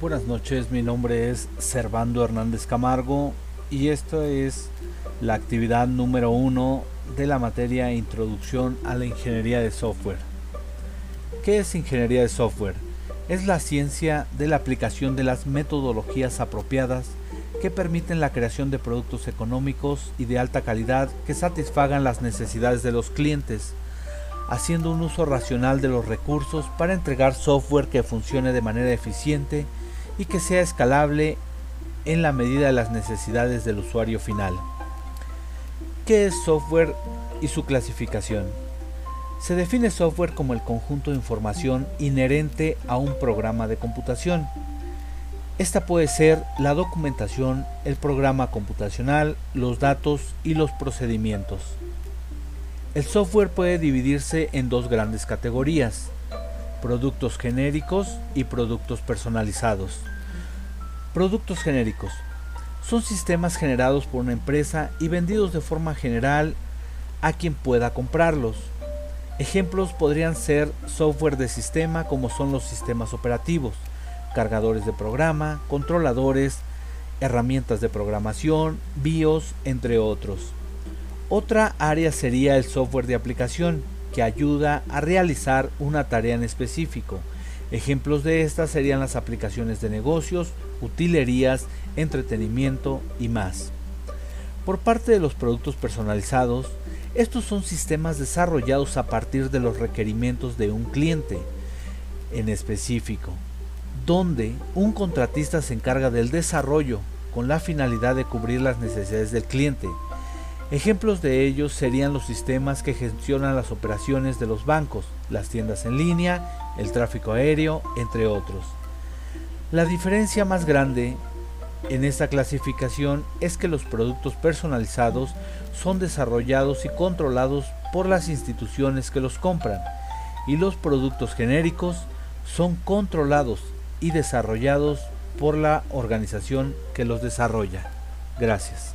Buenas noches, mi nombre es Servando Hernández Camargo y esto es la actividad número uno de la materia Introducción a la Ingeniería de Software. ¿Qué es ingeniería de software? Es la ciencia de la aplicación de las metodologías apropiadas que permiten la creación de productos económicos y de alta calidad que satisfagan las necesidades de los clientes, haciendo un uso racional de los recursos para entregar software que funcione de manera eficiente y que sea escalable en la medida de las necesidades del usuario final. ¿Qué es software y su clasificación? Se define software como el conjunto de información inherente a un programa de computación. Esta puede ser la documentación, el programa computacional, los datos y los procedimientos. El software puede dividirse en dos grandes categorías, productos genéricos y productos personalizados. Productos genéricos son sistemas generados por una empresa y vendidos de forma general a quien pueda comprarlos. Ejemplos podrían ser software de sistema como son los sistemas operativos, cargadores de programa, controladores, herramientas de programación, BIOS, entre otros. Otra área sería el software de aplicación, que ayuda a realizar una tarea en específico. Ejemplos de estas serían las aplicaciones de negocios, utilerías, entretenimiento y más. Por parte de los productos personalizados, estos son sistemas desarrollados a partir de los requerimientos de un cliente en específico, donde un contratista se encarga del desarrollo con la finalidad de cubrir las necesidades del cliente. Ejemplos de ellos serían los sistemas que gestionan las operaciones de los bancos, las tiendas en línea, el tráfico aéreo, entre otros. La diferencia más grande en esta clasificación es que los productos personalizados son desarrollados y controlados por las instituciones que los compran y los productos genéricos son controlados y desarrollados por la organización que los desarrolla. Gracias.